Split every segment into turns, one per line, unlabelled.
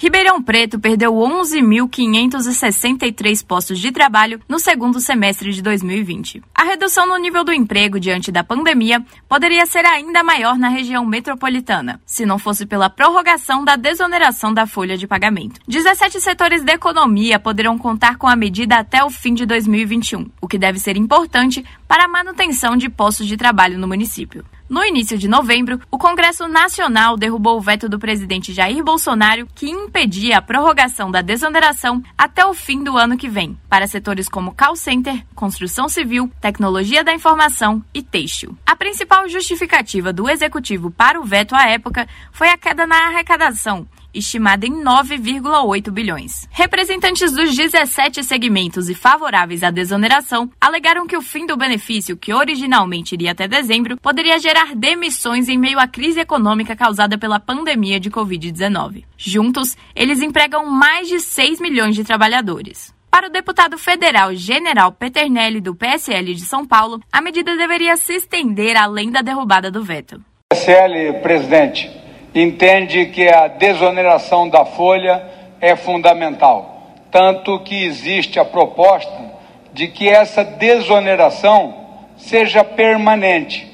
Ribeirão Preto perdeu 11.563 postos de trabalho no segundo semestre de 2020. A redução no nível do emprego diante da pandemia poderia ser ainda maior na região metropolitana, se não fosse pela prorrogação da desoneração da folha de pagamento. 17 setores da economia poderão contar com a medida até o fim de 2021, o que deve ser importante para a manutenção de postos de trabalho no município. No início de novembro, o Congresso Nacional derrubou o veto do presidente Jair Bolsonaro que impedia a prorrogação da desoneração até o fim do ano que vem, para setores como call center, construção civil, tecnologia da informação e têxtil. A principal justificativa do executivo para o veto à época foi a queda na arrecadação, estimada em 9,8 bilhões. Representantes dos 17 segmentos e favoráveis à desoneração alegaram que o fim do benefício, que originalmente iria até dezembro, poderia gerar demissões em meio à crise econômica causada pela pandemia de Covid-19. Juntos, eles empregam mais de 6 milhões de trabalhadores. Para o deputado federal General Peternelli, do PSL de São Paulo, a medida deveria se estender além da derrubada do veto.
PSL, presidente, entende que a desoneração da folha é fundamental, tanto que existe a proposta de que essa desoneração seja permanente.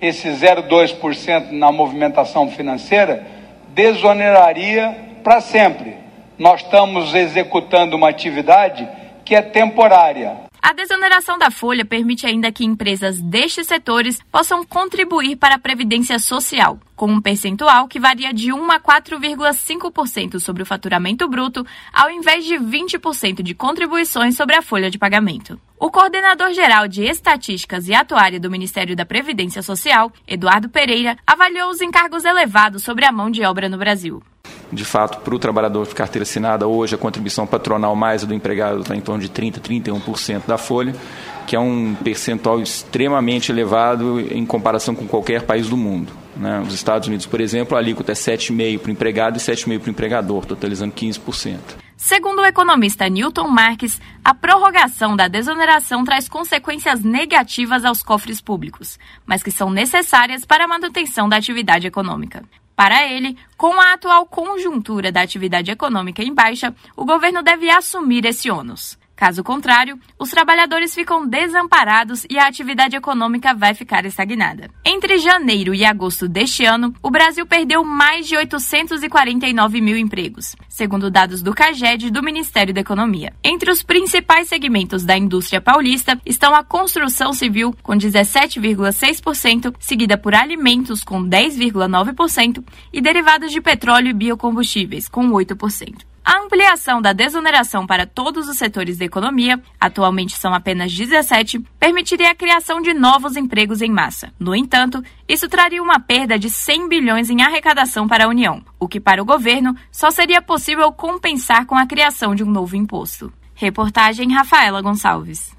Esse 0,2% na movimentação financeira desoneraria para sempre. Nós estamos executando uma atividade que é temporária.
A desoneração da folha permite ainda que empresas destes setores possam contribuir para a previdência social, com um percentual que varia de 1 a 4,5% sobre o faturamento bruto, ao invés de 20% de contribuições sobre a folha de pagamento. O coordenador geral de Estatísticas e Atuária do Ministério da Previdência Social, Eduardo Pereira, avaliou os encargos elevados sobre a mão de obra no Brasil.
De fato, para o trabalhador de carteira assinada, hoje a contribuição patronal mais a do empregado está em torno de 30%, 31% da folha, que é um percentual extremamente elevado em comparação com qualquer país do mundo. Né? Os Estados Unidos, por exemplo, a alíquota é 7,5% para o empregado e 7,5% para o empregador, totalizando 15%.
Segundo o economista Newton Marques, a prorrogação da desoneração traz consequências negativas aos cofres públicos, mas que são necessárias para a manutenção da atividade econômica. Para ele, com a atual conjuntura da atividade econômica em baixa, o governo deve assumir esse ônus. Caso contrário, os trabalhadores ficam desamparados e a atividade econômica vai ficar estagnada. Entre janeiro e agosto deste ano, o Brasil perdeu mais de 849 mil empregos, segundo dados do CAGED do Ministério da Economia. Entre os principais segmentos da indústria paulista estão a construção civil, com 17,6%, seguida por alimentos, com 10,9%, e derivados de petróleo e biocombustíveis, com 8%. A ampliação da desoneração para todos os setores da economia, atualmente são apenas 17, permitiria a criação de novos empregos em massa. No entanto, isso traria uma perda de 100 bilhões em arrecadação para a União, o que para o governo só seria possível compensar com a criação de um novo imposto. Reportagem Rafaela Gonçalves.